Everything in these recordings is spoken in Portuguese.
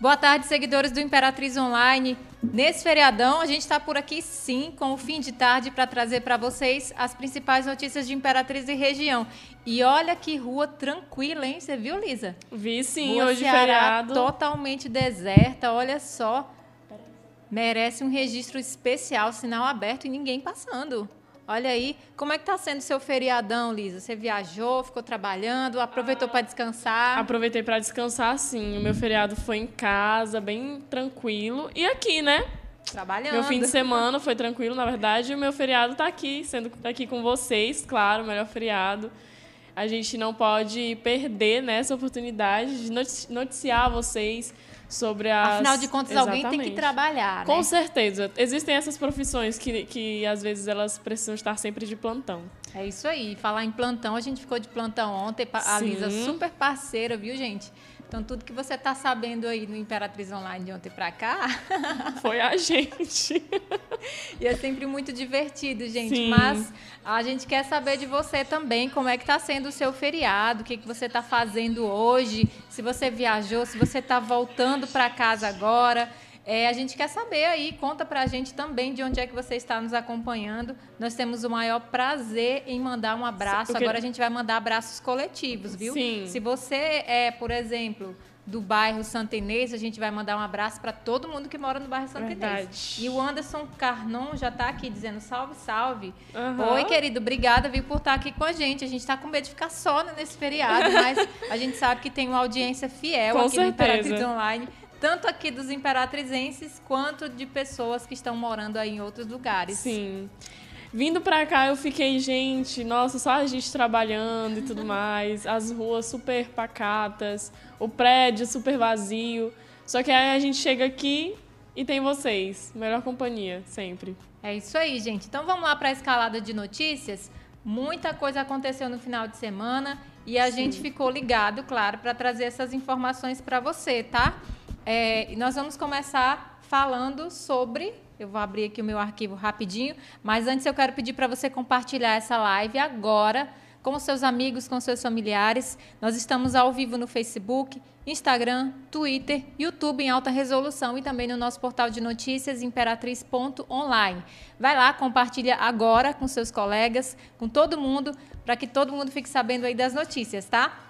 Boa tarde, seguidores do Imperatriz Online. Nesse feriadão, a gente está por aqui sim, com o fim de tarde, para trazer para vocês as principais notícias de Imperatriz e região. E olha que rua tranquila, hein? Você viu, Lisa? Vi sim, rua hoje Ceará feriado. totalmente deserta, olha só. Merece um registro especial, sinal aberto e ninguém passando. Olha aí, como é que está sendo seu feriadão, Lisa? Você viajou, ficou trabalhando, aproveitou para descansar? Aproveitei para descansar, sim. O meu feriado foi em casa, bem tranquilo. E aqui, né? Trabalhando. Meu fim de semana foi tranquilo, na verdade. E o meu feriado está aqui, sendo aqui com vocês, claro, o melhor feriado. A gente não pode perder né, essa oportunidade de noticiar vocês sobre as... Afinal de contas, Exatamente. alguém tem que trabalhar, Com né? certeza. Existem essas profissões que, que, às vezes, elas precisam estar sempre de plantão. É isso aí. Falar em plantão, a gente ficou de plantão ontem. A Sim. Lisa, super parceira, viu, gente? Então, tudo que você está sabendo aí no Imperatriz Online de ontem para cá, Foi a gente. e é sempre muito divertido, gente. Sim. Mas a gente quer saber de você também, como é que está sendo o seu feriado, o que, que você está fazendo hoje, se você viajou, se você está voltando para casa agora. É, a gente quer saber aí, conta pra gente também de onde é que você está nos acompanhando. Nós temos o maior prazer em mandar um abraço. Agora a gente vai mandar abraços coletivos, viu? Sim. Se você é, por exemplo, do bairro Santa Inês, a gente vai mandar um abraço para todo mundo que mora no bairro Santa Inês. Verdade. E o Anderson Carnon já está aqui dizendo salve, salve. Aham. Oi, querido, obrigada, viu, por estar aqui com a gente. A gente está com medo de ficar só né, nesse feriado, mas a gente sabe que tem uma audiência fiel Com aqui no Imperatriz certeza. Online, tanto aqui dos imperatrizenses quanto de pessoas que estão morando aí em outros lugares. Sim. Vindo pra cá, eu fiquei, gente, nossa, só a gente trabalhando e tudo mais, as ruas super pacatas, o prédio super vazio. Só que aí a gente chega aqui e tem vocês. Melhor companhia, sempre. É isso aí, gente. Então vamos lá para a escalada de notícias. Muita coisa aconteceu no final de semana e a gente ficou ligado, claro, para trazer essas informações para você, tá? É, nós vamos começar falando sobre. Eu vou abrir aqui o meu arquivo rapidinho, mas antes eu quero pedir para você compartilhar essa live agora com seus amigos, com seus familiares. Nós estamos ao vivo no Facebook, Instagram, Twitter, YouTube em alta resolução e também no nosso portal de notícias imperatriz.online. Vai lá, compartilha agora com seus colegas, com todo mundo, para que todo mundo fique sabendo aí das notícias, tá?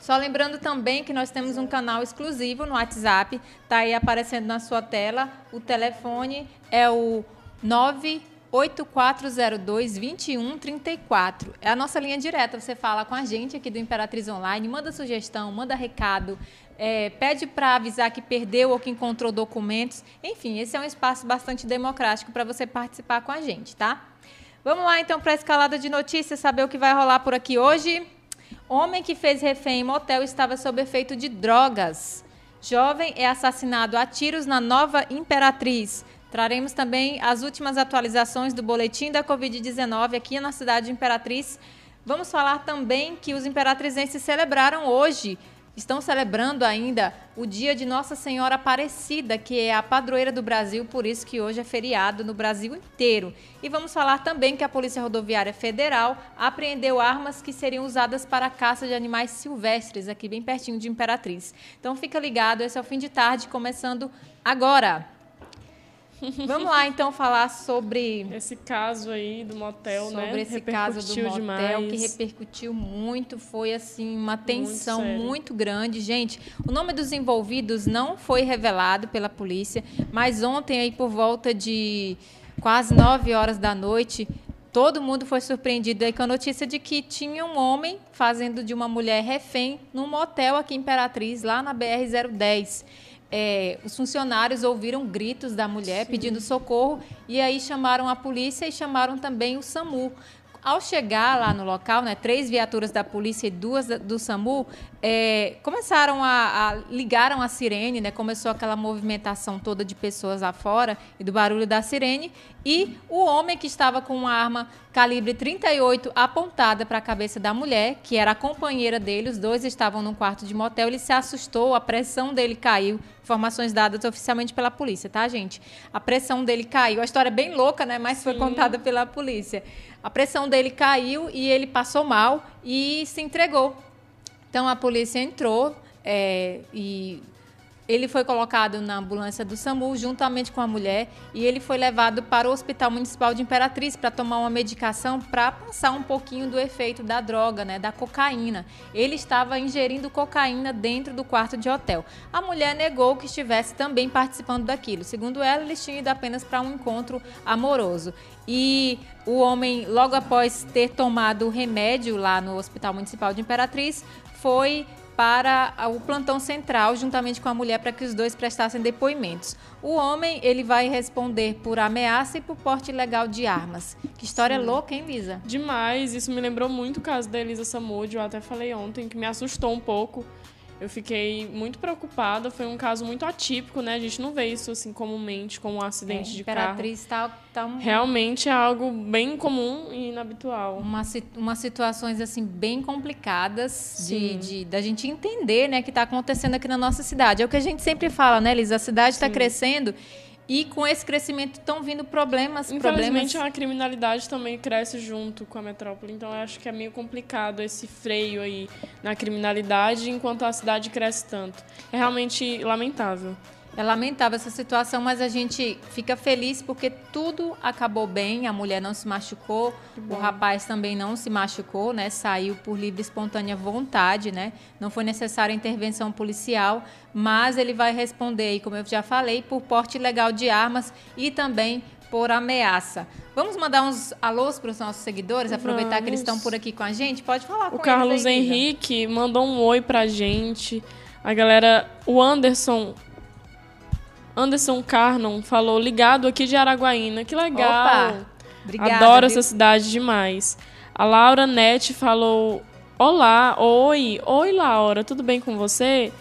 Só lembrando também que nós temos um canal exclusivo no WhatsApp, tá aí aparecendo na sua tela. O telefone é o 98402-2134. É a nossa linha direta. Você fala com a gente aqui do Imperatriz Online, manda sugestão, manda recado, é, pede para avisar que perdeu ou que encontrou documentos. Enfim, esse é um espaço bastante democrático para você participar com a gente, tá? Vamos lá então para a escalada de notícias, saber o que vai rolar por aqui hoje. Homem que fez refém em motel estava sob efeito de drogas. Jovem é assassinado a tiros na Nova Imperatriz. Traremos também as últimas atualizações do boletim da Covid-19 aqui na cidade de Imperatriz. Vamos falar também que os imperatrizenses celebraram hoje, estão celebrando ainda o dia de Nossa Senhora Aparecida, que é a padroeira do Brasil, por isso que hoje é feriado no Brasil inteiro. E vamos falar também que a Polícia Rodoviária Federal apreendeu armas que seriam usadas para a caça de animais silvestres, aqui bem pertinho de Imperatriz. Então fica ligado, esse é o fim de tarde, começando agora. Vamos lá então falar sobre Esse caso aí do motel, né? sobre esse caso do motel demais. que repercutiu muito, foi assim uma tensão sério. muito grande, gente. O nome dos envolvidos não foi revelado pela polícia, mas ontem aí por volta de quase 9 horas da noite, todo mundo foi surpreendido aí com a notícia de que tinha um homem fazendo de uma mulher refém num motel aqui em Imperatriz, lá na BR 010 é, os funcionários ouviram gritos da mulher pedindo socorro e aí chamaram a polícia e chamaram também o SAMU. Ao chegar lá no local, né, três viaturas da polícia e duas do SAMU é, começaram a, a ligaram a sirene, né, começou aquela movimentação toda de pessoas lá fora e do barulho da sirene e o homem que estava com uma arma calibre 38 apontada para a cabeça da mulher, que era a companheira dele, os dois estavam num quarto de motel, ele se assustou, a pressão dele caiu. Informações dadas oficialmente pela polícia, tá, gente? A pressão dele caiu. A história é bem louca, né? Mas foi Sim. contada pela polícia. A pressão dele caiu e ele passou mal e se entregou. Então a polícia entrou é, e ele foi colocado na ambulância do SAMU juntamente com a mulher e ele foi levado para o Hospital Municipal de Imperatriz para tomar uma medicação para passar um pouquinho do efeito da droga, né, da cocaína. Ele estava ingerindo cocaína dentro do quarto de hotel. A mulher negou que estivesse também participando daquilo. Segundo ela, eles tinham ido apenas para um encontro amoroso. E o homem, logo após ter tomado o remédio lá no Hospital Municipal de Imperatriz, foi para o plantão central juntamente com a mulher para que os dois prestassem depoimentos. O homem ele vai responder por ameaça e por porte ilegal de armas. Que história Sim. louca, hein, Lisa? Demais. Isso me lembrou muito o caso da Elisa Samud. Eu até falei ontem que me assustou um pouco eu fiquei muito preocupada. Foi um caso muito atípico, né? A gente não vê isso assim comumente como um acidente é, de Imperatriz carro. Tá, tá um... Realmente é algo bem comum e inabitual. Uma, umas situações assim bem complicadas de, de, da gente entender, né, que está acontecendo aqui na nossa cidade. É o que a gente sempre fala, né, Liz? A cidade está crescendo e com esse crescimento estão vindo problemas. Infelizmente, problemas... a criminalidade também cresce junto com a metrópole. Então, eu acho que é meio complicado esse freio aí na criminalidade enquanto a cidade cresce tanto. É realmente lamentável. É lamentável essa situação, mas a gente fica feliz porque tudo acabou bem. A mulher não se machucou, o rapaz também não se machucou, né? Saiu por livre e espontânea vontade, né? Não foi necessária intervenção policial, mas ele vai responder, como eu já falei, por porte ilegal de armas e também por ameaça. Vamos mandar uns alôs para os nossos seguidores, aproveitar Vamos. que eles estão por aqui com a gente? Pode falar com O Carlos aí, Henrique mandou um oi para a gente. A galera, o Anderson Anderson Carnon falou ligado aqui de Araguaína. Que legal. Opa, obrigada, Adoro viu? essa cidade demais. A Laura Nete falou: Olá, oi, oi Laura, tudo bem com você?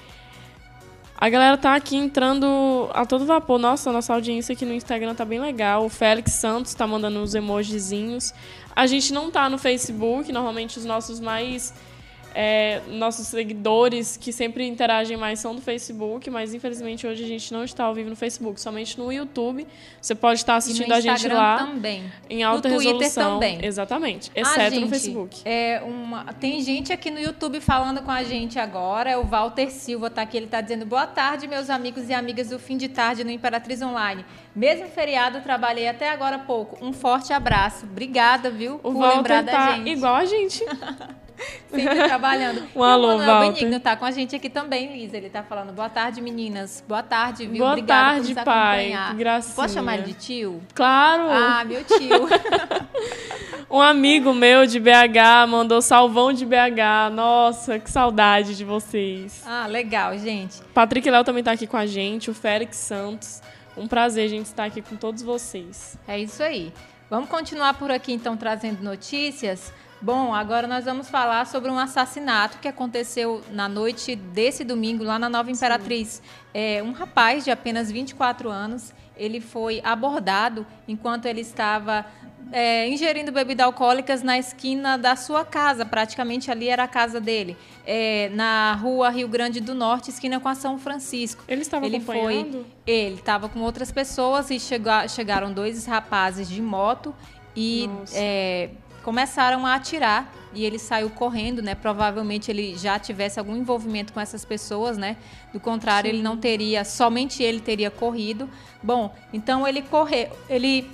A galera tá aqui entrando a todo vapor. Nossa, nossa audiência aqui no Instagram tá bem legal. O Félix Santos tá mandando uns emojizinhos. A gente não tá no Facebook, normalmente os nossos mais é, nossos seguidores que sempre interagem mais são do Facebook, mas infelizmente hoje a gente não está ao vivo no Facebook, somente no YouTube. Você pode estar assistindo a gente lá também. em alta no resolução. Twitter também. Exatamente, exceto ah, gente, no Facebook. É uma, tem gente aqui no YouTube falando com a gente agora. O Walter Silva tá aqui, ele está dizendo: "Boa tarde, meus amigos e amigas do fim de tarde no Imperatriz Online. Mesmo feriado, trabalhei até agora há pouco. Um forte abraço. Obrigada, viu, o por Walter lembrar tá da gente. igual a gente. Sempre trabalhando. Um alô, o Manuel. Benigno tá com a gente aqui também, Lisa. Ele tá falando, boa tarde, meninas. Boa tarde, viu? Boa Obrigada tarde, por nos pai. acompanhar. Que gracinha. Posso chamar ele de tio? Claro! Ah, meu tio. um amigo meu de BH mandou salvão de BH. Nossa, que saudade de vocês. ah, legal, gente. Patrick Léo também tá aqui com a gente, o Félix Santos. Um prazer a gente estar aqui com todos vocês. É isso aí. Vamos continuar por aqui, então, trazendo notícias. Bom, agora nós vamos falar sobre um assassinato que aconteceu na noite desse domingo lá na Nova Imperatriz. É, um rapaz de apenas 24 anos, ele foi abordado enquanto ele estava é, ingerindo bebidas alcoólicas na esquina da sua casa, praticamente ali era a casa dele, é, na rua Rio Grande do Norte, esquina com a São Francisco. Ele estava ele acompanhando? Foi, ele estava com outras pessoas e chegou, chegaram dois rapazes de moto e é, começaram a atirar e ele saiu correndo, né? Provavelmente ele já tivesse algum envolvimento com essas pessoas, né? Do contrário, Sim. ele não teria, somente ele teria corrido. Bom, então ele correu, ele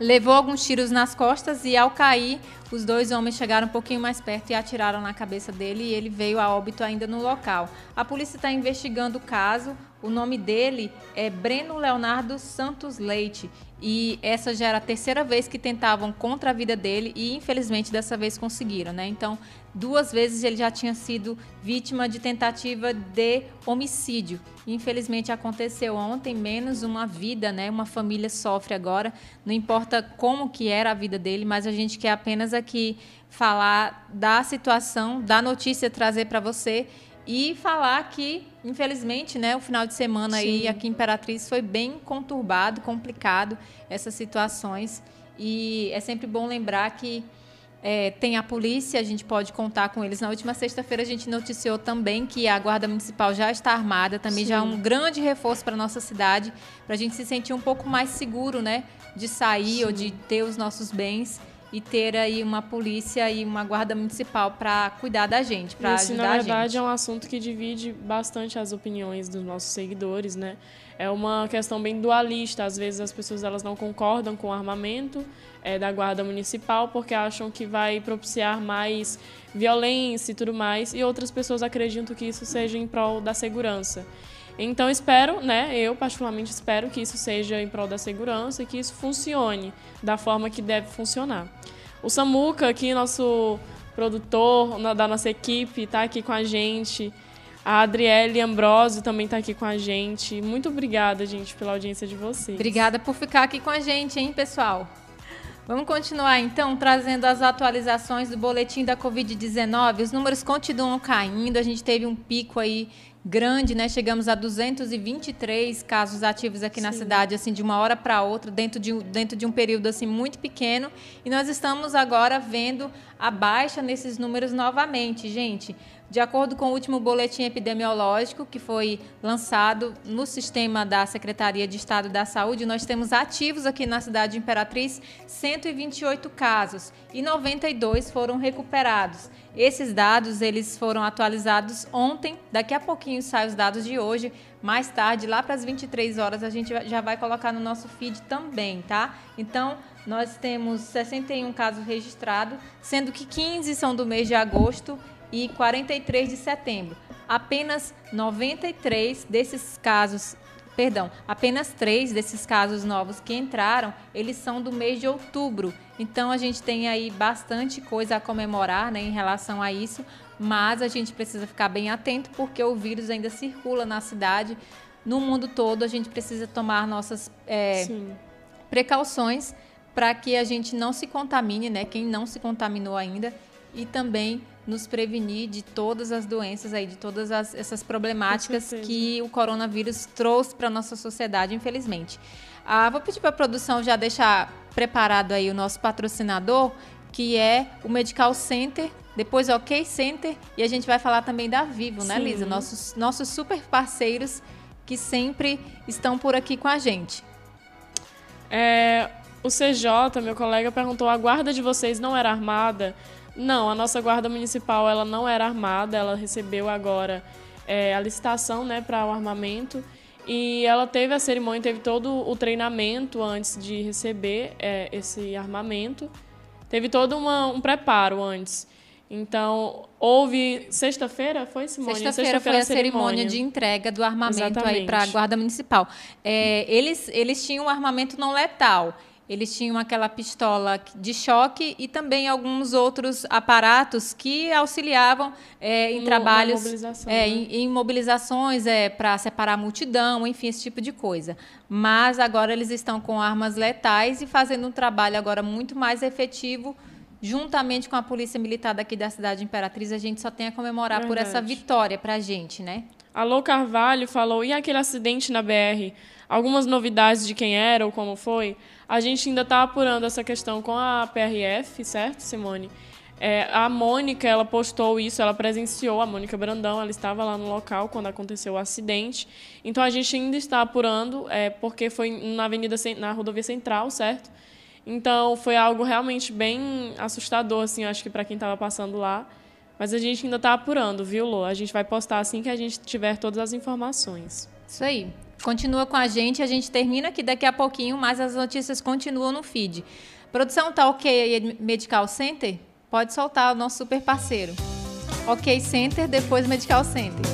levou alguns tiros nas costas e ao cair, os dois homens chegaram um pouquinho mais perto e atiraram na cabeça dele e ele veio a óbito ainda no local. A polícia está investigando o caso. O nome dele é Breno Leonardo Santos Leite e essa já era a terceira vez que tentavam contra a vida dele e infelizmente dessa vez conseguiram, né? Então, duas vezes ele já tinha sido vítima de tentativa de homicídio. Infelizmente aconteceu ontem, menos uma vida, né? Uma família sofre agora. Não importa como que era a vida dele, mas a gente quer apenas aqui falar da situação, da notícia trazer para você e falar que, infelizmente, né, o final de semana Sim. aí aqui em Imperatriz foi bem conturbado, complicado essas situações. E é sempre bom lembrar que é, tem a polícia, a gente pode contar com eles. Na última sexta-feira a gente noticiou também que a Guarda Municipal já está armada, também Sim. já é um grande reforço para a nossa cidade, para a gente se sentir um pouco mais seguro, né? De sair Sim. ou de ter os nossos bens. E ter aí uma polícia e uma guarda municipal para cuidar da gente, para ajudar na verdade, a gente. é um assunto que divide bastante as opiniões dos nossos seguidores, né? É uma questão bem dualista. Às vezes as pessoas elas não concordam com o armamento é, da guarda municipal porque acham que vai propiciar mais violência e tudo mais, e outras pessoas acreditam que isso seja em prol da segurança. Então espero, né, eu particularmente espero que isso seja em prol da segurança e que isso funcione da forma que deve funcionar. O Samuca aqui, nosso produtor da nossa equipe, está aqui com a gente. A Adriele Ambrosio também está aqui com a gente. Muito obrigada, gente, pela audiência de vocês. Obrigada por ficar aqui com a gente, hein, pessoal? Vamos continuar então trazendo as atualizações do boletim da Covid-19. Os números continuam caindo, a gente teve um pico aí grande, né? Chegamos a 223 casos ativos aqui Sim. na cidade, assim, de uma hora para outra, dentro de, dentro de um período assim muito pequeno. E nós estamos agora vendo a baixa nesses números novamente, gente. De acordo com o último boletim epidemiológico que foi lançado no sistema da Secretaria de Estado da Saúde, nós temos ativos aqui na cidade de Imperatriz 128 casos e 92 foram recuperados. Esses dados eles foram atualizados ontem, daqui a pouquinho saem os dados de hoje, mais tarde, lá para as 23 horas, a gente já vai colocar no nosso feed também, tá? Então, nós temos 61 casos registrados, sendo que 15 são do mês de agosto e 43 de setembro. Apenas 93 desses casos, perdão, apenas três desses casos novos que entraram, eles são do mês de outubro. Então a gente tem aí bastante coisa a comemorar né, em relação a isso, mas a gente precisa ficar bem atento porque o vírus ainda circula na cidade. No mundo todo, a gente precisa tomar nossas é, precauções para que a gente não se contamine, né? Quem não se contaminou ainda, e também nos prevenir de todas as doenças aí, de todas as, essas problemáticas que o coronavírus trouxe para a nossa sociedade, infelizmente. Ah, vou pedir para a produção já deixar preparado aí o nosso patrocinador, que é o Medical Center, depois OK Center, e a gente vai falar também da Vivo, né, Sim. né, Lisa? Nossos, nossos super parceiros que sempre estão por aqui com a gente. É, o CJ, meu colega, perguntou: a guarda de vocês não era armada? Não, a nossa guarda municipal ela não era armada, ela recebeu agora é, a licitação né, para o armamento e ela teve a cerimônia, teve todo o treinamento antes de receber é, esse armamento, teve todo uma, um preparo antes. Então, houve sexta-feira, foi Simone? Sexta-feira sexta foi a cerimônia. cerimônia de entrega do armamento Exatamente. aí para a Guarda Municipal. É, eles, eles tinham um armamento não letal. Eles tinham aquela pistola de choque e também alguns outros aparatos que auxiliavam é, em trabalhos, mobilização, é, né? em, em, mobilizações é, para separar a multidão, enfim, esse tipo de coisa. Mas agora eles estão com armas letais e fazendo um trabalho agora muito mais efetivo juntamente com a Polícia Militar daqui da cidade de Imperatriz, a gente só tem a comemorar Verdade. por essa vitória para a gente, né? Alô Carvalho falou, e aquele acidente na BR? Algumas novidades de quem era ou como foi? A gente ainda está apurando essa questão com a PRF, certo, Simone? É, a Mônica, ela postou isso, ela presenciou, a Mônica Brandão, ela estava lá no local quando aconteceu o acidente. Então a gente ainda está apurando, é, porque foi na Avenida, na rodovia Central, certo? Então foi algo realmente bem assustador, assim, acho que para quem estava passando lá. Mas a gente ainda está apurando, viu, Lô? A gente vai postar assim que a gente tiver todas as informações. Isso aí. Continua com a gente, a gente termina aqui daqui a pouquinho, mas as notícias continuam no feed. Produção, tá ok aí, Medical Center? Pode soltar o nosso super parceiro. Ok Center, depois Medical Center.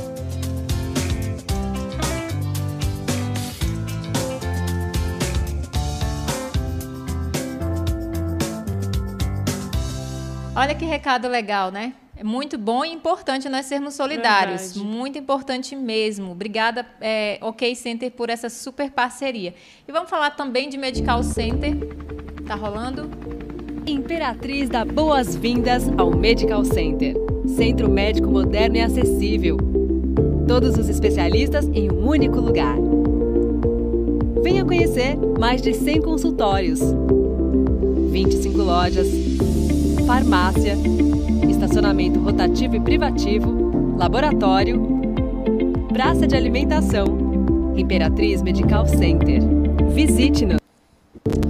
Olha que recado legal, né? É muito bom e importante nós sermos solidários. Verdade. Muito importante mesmo. Obrigada, é, OK Center, por essa super parceria. E vamos falar também de Medical Center. Tá rolando? Imperatriz dá boas-vindas ao Medical Center. Centro médico moderno e acessível. Todos os especialistas em um único lugar. Venha conhecer mais de 100 consultórios, 25 lojas, farmácia estacionamento rotativo e privativo, laboratório, praça de alimentação, Imperatriz Medical Center. Visite-nos.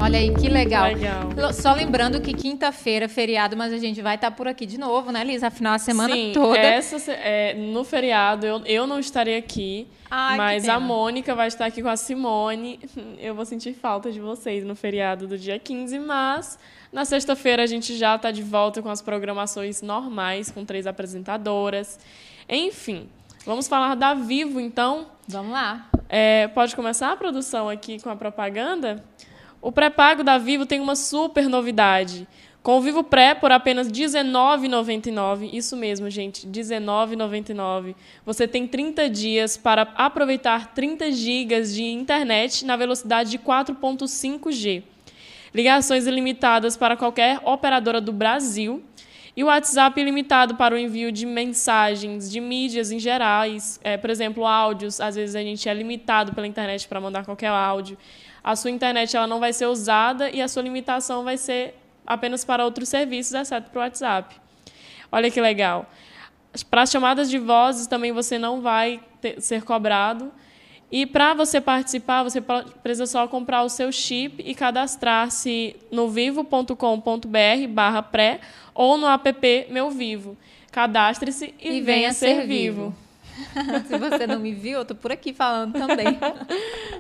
Olha aí, que legal. Legal. Só lembrando que quinta-feira é feriado, mas a gente vai estar por aqui de novo, né, Lisa? Afinal, a semana Sim, toda. Essa, é, no feriado eu, eu não estarei aqui, Ai, mas a Mônica vai estar aqui com a Simone. Eu vou sentir falta de vocês no feriado do dia 15, mas na sexta-feira a gente já está de volta com as programações normais, com três apresentadoras. Enfim, vamos falar da Vivo, então. Vamos lá. É, pode começar a produção aqui com a propaganda? O pré-pago da Vivo tem uma super novidade. Com o Vivo Pré por apenas R$ 19,99, isso mesmo, gente, R$ 19,99. Você tem 30 dias para aproveitar 30 gigas de internet na velocidade de 4.5G. Ligações ilimitadas para qualquer operadora do Brasil e o WhatsApp ilimitado para o envio de mensagens, de mídias em gerais, é, por exemplo, áudios. Às vezes a gente é limitado pela internet para mandar qualquer áudio. A sua internet ela não vai ser usada e a sua limitação vai ser apenas para outros serviços, exceto para o WhatsApp. Olha que legal. Para as chamadas de vozes também você não vai ter- ser cobrado. E para você participar, você precisa só comprar o seu chip e cadastrar-se no vivo.com.br barra pré ou no app Meu Vivo. Cadastre-se e, venha, ser vivo. Se você não me viu, eu tô por aqui falando também.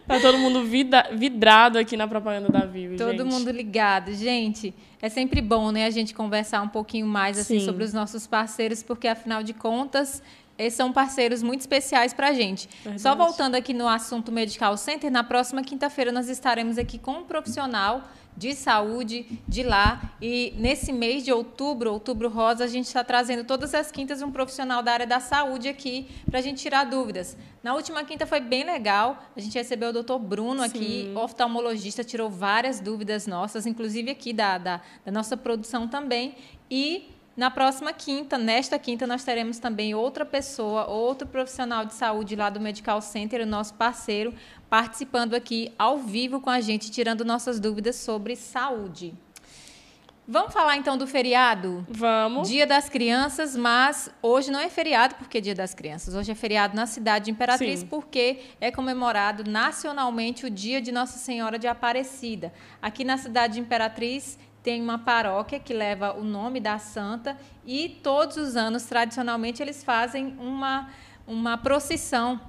Tá todo mundo vida- vidrado aqui na propaganda da Vivo, Todo gente. mundo ligado. Gente, é sempre bom, né, a gente conversar um pouquinho mais assim Sim. sobre os nossos parceiros, porque afinal de contas, eles são parceiros muito especiais pra gente. Verdade. Só voltando aqui no assunto Medical Center, na próxima quinta-feira nós estaremos aqui com um profissional de saúde de lá e nesse mês de outubro, outubro rosa, a gente está trazendo todas as quintas um profissional da área da saúde aqui para a gente tirar dúvidas. Na última quinta foi bem legal, a gente recebeu o doutor Bruno aqui, Sim. oftalmologista, tirou várias dúvidas nossas, inclusive aqui da, da, da nossa produção também. E na próxima quinta, nesta quinta, nós teremos também outra pessoa, outro profissional de saúde lá do Medical Center, o nosso parceiro, participando aqui ao vivo com a gente, tirando nossas dúvidas sobre saúde. Vamos falar então do feriado? Vamos. Dia das Crianças, mas hoje não é feriado porque é Dia das Crianças. Hoje é feriado na cidade de Imperatriz Sim. porque é comemorado nacionalmente o Dia de Nossa Senhora de Aparecida. Aqui na cidade de Imperatriz tem uma paróquia que leva o nome da santa e todos os anos, tradicionalmente, eles fazem uma, uma procissão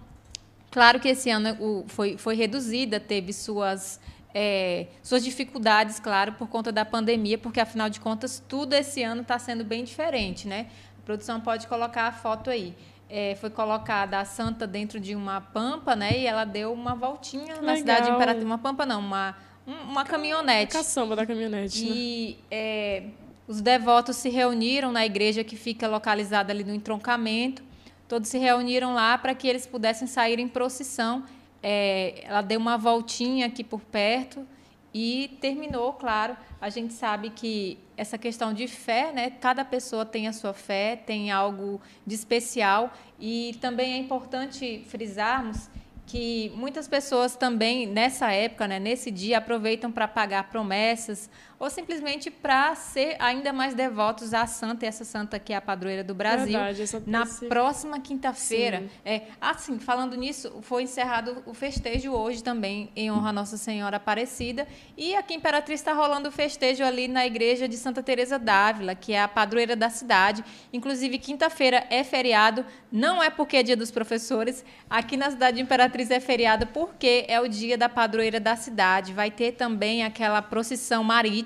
Claro que esse ano o- foi, foi reduzida, teve suas, é, suas dificuldades, claro, por conta da pandemia, porque afinal de contas tudo esse ano está sendo bem diferente, né? A produção pode colocar a foto aí. É, foi colocada a santa dentro de uma pampa, né? E ela deu uma voltinha na Legal. cidade de Imperatriz. Uma pampa não, uma, um- uma caminhonete. Caçamba da caminhonete, né? E é, os devotos se reuniram na igreja que fica localizada ali no entroncamento. Todos se reuniram lá para que eles pudessem sair em procissão. É, ela deu uma voltinha aqui por perto e terminou, claro. A gente sabe que essa questão de fé, né? Cada pessoa tem a sua fé, tem algo de especial e também é importante frisarmos que muitas pessoas também nessa época, né, nesse dia, aproveitam para pagar promessas ou simplesmente para ser ainda mais devotos à santa, e essa santa que é a padroeira do Brasil. Verdade, Na próxima quinta-feira, é, assim, falando nisso, foi encerrado o festejo hoje também em honra a Nossa Senhora Aparecida e aqui em Imperatriz está rolando o festejo ali na igreja de Santa Teresa d'Ávila, que é a padroeira da cidade. Inclusive quinta-feira é feriado, não é porque é dia dos professores. Aqui na cidade de Imperatriz é feriado porque é o dia da padroeira da cidade. Vai ter também aquela procissão marítima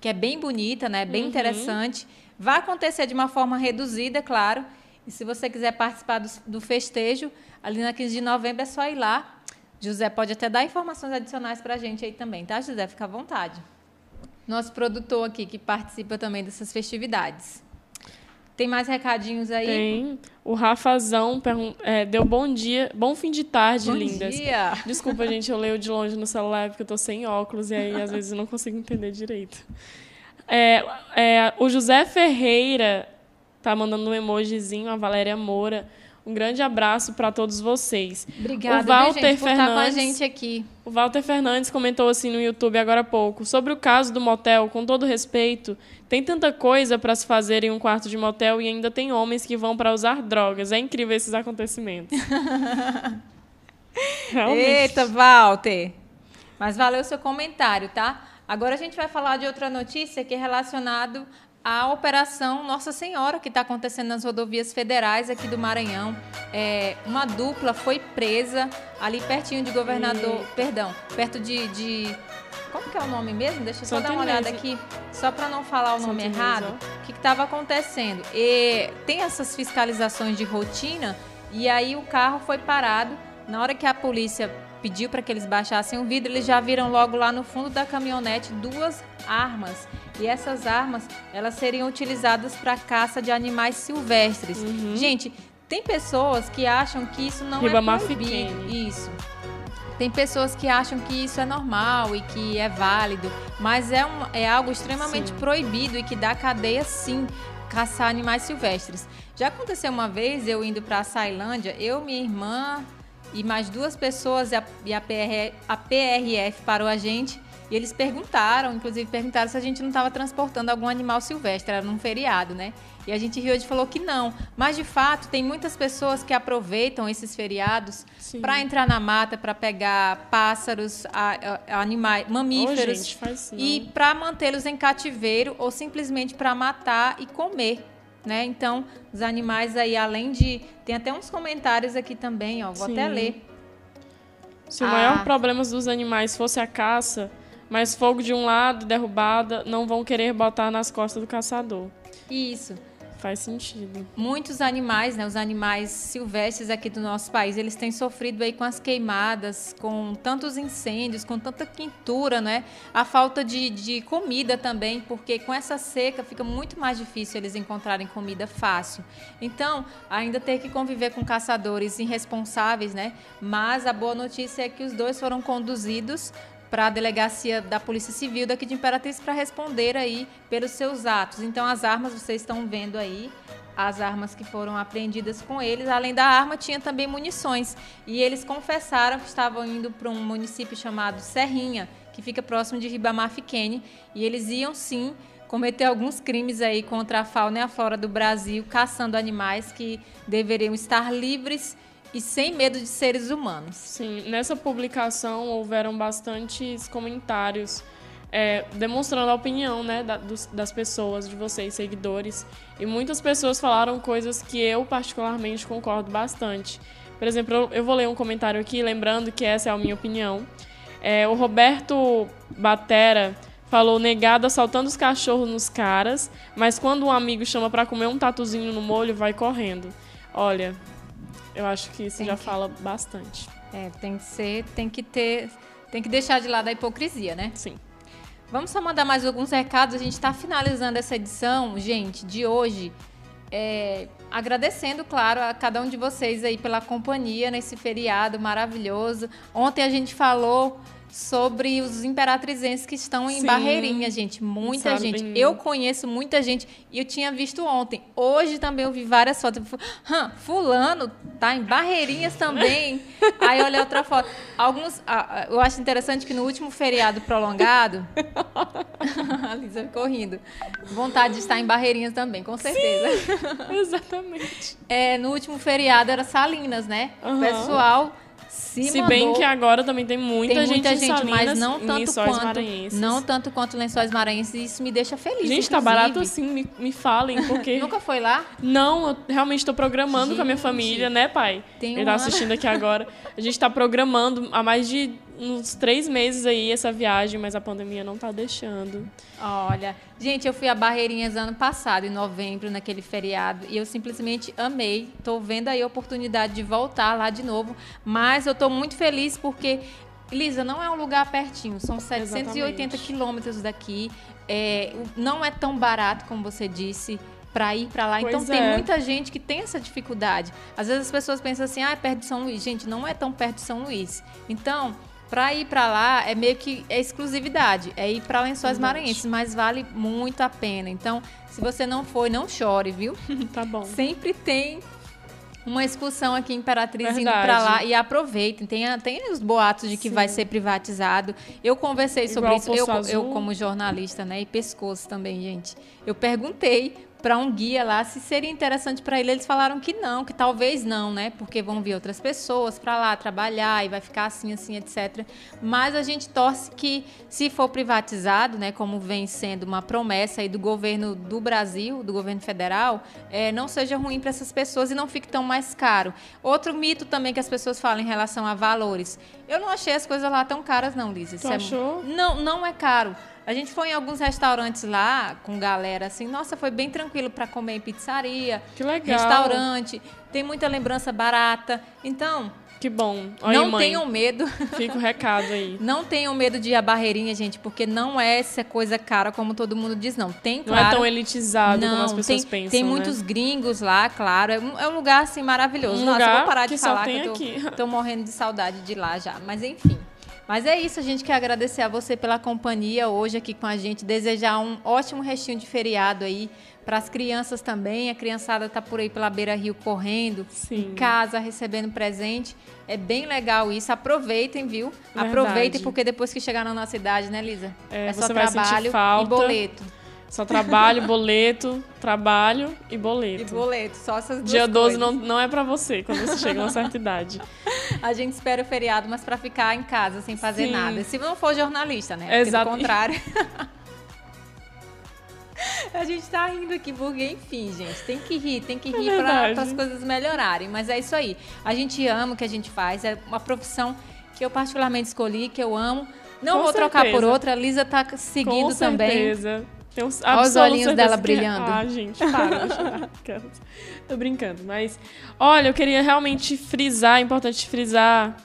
que é bem bonita, né? Bem interessante. Vai acontecer de uma forma reduzida, claro. E se você quiser participar do, do festejo, ali na 15 de novembro é só ir lá. José pode até dar informações adicionais para a gente aí também, tá, José? Fica à vontade. Nosso produtor aqui que participa também dessas festividades. Tem mais recadinhos aí? Tem. O Rafazão é, deu bom dia, bom fim de tarde, Bom lindas. dia. Desculpa, gente, eu leio de longe no celular porque eu tô sem óculos e aí às vezes eu não consigo entender direito. É, é, o José Ferreira tá mandando um emojizinho, a Valéria Moura. Um grande abraço para todos vocês. Obrigada, o Walter viu, gente, por estar com a Fernandes, gente aqui. O Walter Fernandes comentou assim no YouTube agora há pouco. Sobre o caso do motel, com todo respeito, tem tanta coisa para se fazer em um quarto de motel e ainda tem homens que vão para usar drogas. É incrível esses acontecimentos. Realmente. Eita, Walter. Mas valeu o seu comentário, tá? Agora a gente vai falar de outra notícia que é relacionado à Operação Nossa Senhora, que está acontecendo nas rodovias federais aqui do Maranhão. É, uma dupla foi presa ali pertinho de governador. E... Perdão, perto de, de. Como que é o nome mesmo? Deixa eu só dar uma olhada aqui, só para não falar o nome errado. O que estava acontecendo? E tem essas fiscalizações de rotina e aí o carro foi parado. Na hora que a polícia pediu para que eles baixassem o vidro, eles já viram logo lá no fundo da caminhonete duas armas. E essas armas, elas seriam utilizadas para caça de animais silvestres. Uhum. Gente, tem pessoas que acham que isso não Riba é proibido. Isso. Tem pessoas que acham que isso é normal e que é válido, mas é, um, é algo extremamente sim. proibido e que dá cadeia sim caçar animais silvestres. Já aconteceu uma vez eu indo para a Sailândia, eu, minha irmã, e mais duas pessoas e a, e a, PR, a PRF parou a gente e eles perguntaram, inclusive perguntaram se a gente não estava transportando algum animal silvestre, era num feriado, né? E a gente riu e falou que não. Mas de fato, tem muitas pessoas que aproveitam esses feriados para entrar na mata, para pegar pássaros, a, a, animais, mamíferos oh, gente, e para mantê-los em cativeiro ou simplesmente para matar e comer. Né? Então, os animais aí, além de. Tem até uns comentários aqui também, ó. Vou Sim. até ler. Se o maior ah. problema dos animais fosse a caça, mas fogo de um lado, derrubada, não vão querer botar nas costas do caçador. Isso. Faz sentido. Muitos animais, né, os animais silvestres aqui do nosso país, eles têm sofrido aí com as queimadas, com tantos incêndios, com tanta quintura, né? A falta de, de comida também, porque com essa seca fica muito mais difícil eles encontrarem comida fácil. Então, ainda ter que conviver com caçadores irresponsáveis, né? Mas a boa notícia é que os dois foram conduzidos para a delegacia da Polícia Civil daqui de Imperatriz para responder aí pelos seus atos. Então as armas vocês estão vendo aí, as armas que foram apreendidas com eles. Além da arma, tinha também munições. E eles confessaram que estavam indo para um município chamado Serrinha, que fica próximo de Ribamar Fiquene, e eles iam sim cometer alguns crimes aí contra a fauna e a flora do Brasil, caçando animais que deveriam estar livres e sem medo de seres humanos. Sim, nessa publicação houveram bastantes comentários é, demonstrando a opinião né, da, dos, das pessoas, de vocês, seguidores. E muitas pessoas falaram coisas que eu, particularmente, concordo bastante. Por exemplo, eu, eu vou ler um comentário aqui, lembrando que essa é a minha opinião. É, o Roberto Batera falou negado assaltando os cachorros nos caras, mas quando um amigo chama para comer um tatuzinho no molho, vai correndo. Olha, eu acho que isso tem já que... fala bastante. É, tem que ser, tem que ter, tem que deixar de lado a hipocrisia, né? Sim. Vamos só mandar mais alguns recados. A gente está finalizando essa edição, gente, de hoje. É, agradecendo, claro, a cada um de vocês aí pela companhia nesse feriado maravilhoso. Ontem a gente falou sobre os imperatrizenses que estão em Sim, Barreirinha, gente. Muita sabem. gente. Eu conheço muita gente e eu tinha visto ontem. Hoje também eu vi várias fotos. Hã, fulano tá em Barreirinhas também. Aí olhei outra foto. Alguns, ah, eu acho interessante que no último feriado prolongado, a Lisa ficou rindo. Vontade de estar em Barreirinhas também, com certeza. Sim, exatamente. É, no último feriado era Salinas, né? Uhum. O pessoal se, se bem que agora também tem muita tem gente, muita gente Salinas, mas não tanto quanto maranhenses. não tanto quanto lençóis maranhenses. Isso me deixa feliz. Gente, inclusive. tá barato assim, me, me falem porque nunca foi lá? Não, eu realmente estou programando gente. com a minha família, né, pai? Tem um Ele tá assistindo aqui agora. A gente está programando há mais de uns três meses aí essa viagem, mas a pandemia não tá deixando. Olha, gente, eu fui a Barreirinhas ano passado, em novembro, naquele feriado, e eu simplesmente amei. Tô vendo aí a oportunidade de voltar lá de novo, mas eu tô muito feliz porque Lisa, não é um lugar pertinho, são 780 quilômetros daqui. É, não é tão barato como você disse para ir para lá. Então, pois então é. tem muita gente que tem essa dificuldade. Às vezes as pessoas pensam assim, ah, é perto de São Luís. Gente, não é tão perto de São Luís. Então, para ir para lá é meio que é exclusividade, é ir para Lençóis Maranhenses, mas vale muito a pena. Então, se você não foi, não chore, viu? Tá bom. Sempre tem uma excursão aqui em Imperatriz Verdade. indo para lá e aproveitem. Tem, tem os boatos de que Sim. vai ser privatizado. Eu conversei sobre Igual isso, eu, eu, como jornalista, né? E pescoço também, gente. Eu perguntei para um guia lá se seria interessante para ele. Eles falaram que não, que talvez não, né? Porque vão vir outras pessoas para lá trabalhar e vai ficar assim, assim, etc. Mas a gente torce que, se for privatizado, né, como vem sendo uma promessa aí do governo do Brasil, do governo federal, é, não seja ruim para essas pessoas e não fique tão mais caro. Outro mito também que as pessoas falam em relação a valores. Eu não achei as coisas lá tão caras, não. Tu achou? É... Não, não é caro. A gente foi em alguns restaurantes lá com galera assim, nossa, foi bem tranquilo para comer em pizzaria, que legal. restaurante, tem muita lembrança barata. Então, que bom. Oi, não mãe. tenham medo. Fica o recado aí. não tenham medo de ir a barreirinha, gente, porque não é essa coisa cara como todo mundo diz, não. Tem, claro. Não é tão elitizado não, como as pessoas tem, pensam. Tem né? muitos gringos lá, claro. É um, é um lugar assim maravilhoso. Um nossa, lugar vou parar de falar que eu tô, aqui. tô morrendo de saudade de lá já. Mas enfim. Mas é isso, a gente quer agradecer a você pela companhia hoje aqui com a gente, desejar um ótimo restinho de feriado aí para as crianças também. A criançada está por aí pela beira rio correndo, Sim. em casa, recebendo presente. É bem legal isso. Aproveitem, viu? Verdade. Aproveitem, porque depois que chegar na nossa idade, né, Lisa? É, é só trabalho e boleto. Só trabalho, boleto, trabalho e boleto. E boleto, só essas duas Dia 12 coisas. não, não é para você quando você chega a uma certa idade. A gente espera o feriado, mas para ficar em casa sem fazer Sim. nada. Se não for jornalista, né? Porque Exato. do contrário. A gente tá rindo aqui porque, enfim, gente, tem que rir, tem que É rir verdade. para as coisas melhorarem. Mas é isso aí. A gente ama o que a gente faz, é uma profissão que eu particularmente escolhi, que eu amo. Não Com vou trocar por certeza. outra. A Lisa tá seguindo Com também. certeza. Tenho Olha os olhinhos dela que- brilhando. Ah, gente, para. Tô brincando. Mas, olha, eu queria realmente frisar, é importante frisar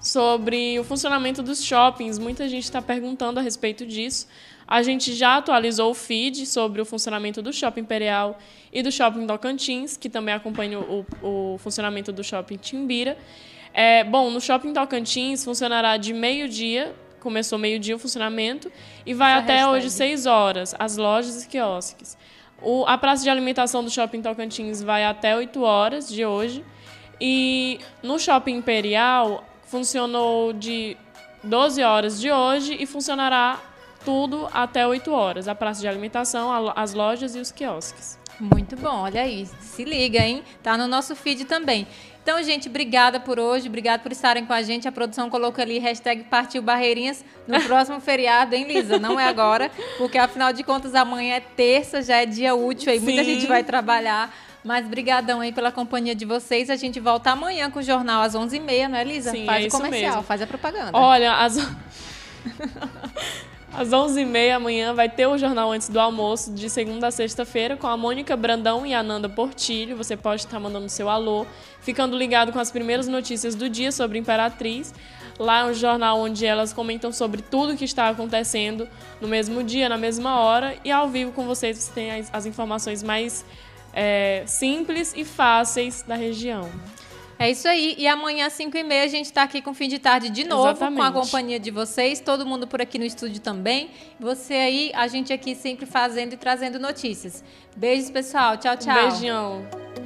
sobre o funcionamento dos shoppings. Muita gente está perguntando a respeito disso. A gente já atualizou o feed sobre o funcionamento do Shopping Imperial e do Shopping Tocantins, que também acompanha o, o funcionamento do Shopping Timbira. É, bom, no Shopping Tocantins funcionará de meio-dia, começou meio-dia o funcionamento, e vai Essa até hashtag. hoje 6 horas, as lojas e quiosques. O, a praça de alimentação do Shopping Tocantins vai até 8 horas de hoje. E no Shopping Imperial funcionou de 12 horas de hoje e funcionará tudo até 8 horas. A praça de alimentação, as lojas e os quiosques. Muito bom, olha aí. Se liga, hein? Tá no nosso feed também. Então, gente, obrigada por hoje, obrigada por estarem com a gente. A produção colocou ali hashtag Partiu Barreirinhas no próximo feriado, hein, Lisa? Não é agora, porque afinal de contas amanhã é terça, já é dia útil aí, muita Sim. gente vai trabalhar. Mas brigadão aí pela companhia de vocês. A gente volta amanhã com o jornal às 11h30, não é, Lisa? Sim, faz é o comercial, mesmo. faz a propaganda. Olha, às, às 11h30 amanhã vai ter o Jornal Antes do Almoço, de segunda a sexta-feira, com a Mônica Brandão e a Nanda Portilho. Você pode estar mandando seu alô, ficando ligado com as primeiras notícias do dia sobre Imperatriz. Lá é um jornal onde elas comentam sobre tudo que está acontecendo no mesmo dia, na mesma hora, e ao vivo com vocês você tem as, as informações mais é, simples e fáceis da região. É isso aí. E amanhã, às 5h30, a gente está aqui com fim de tarde de novo, com a Exatamente. companhia de vocês. Todo mundo por aqui no estúdio também. Você aí, a gente aqui sempre fazendo e trazendo notícias. Beijos, pessoal. Tchau, tchau. Um beijão.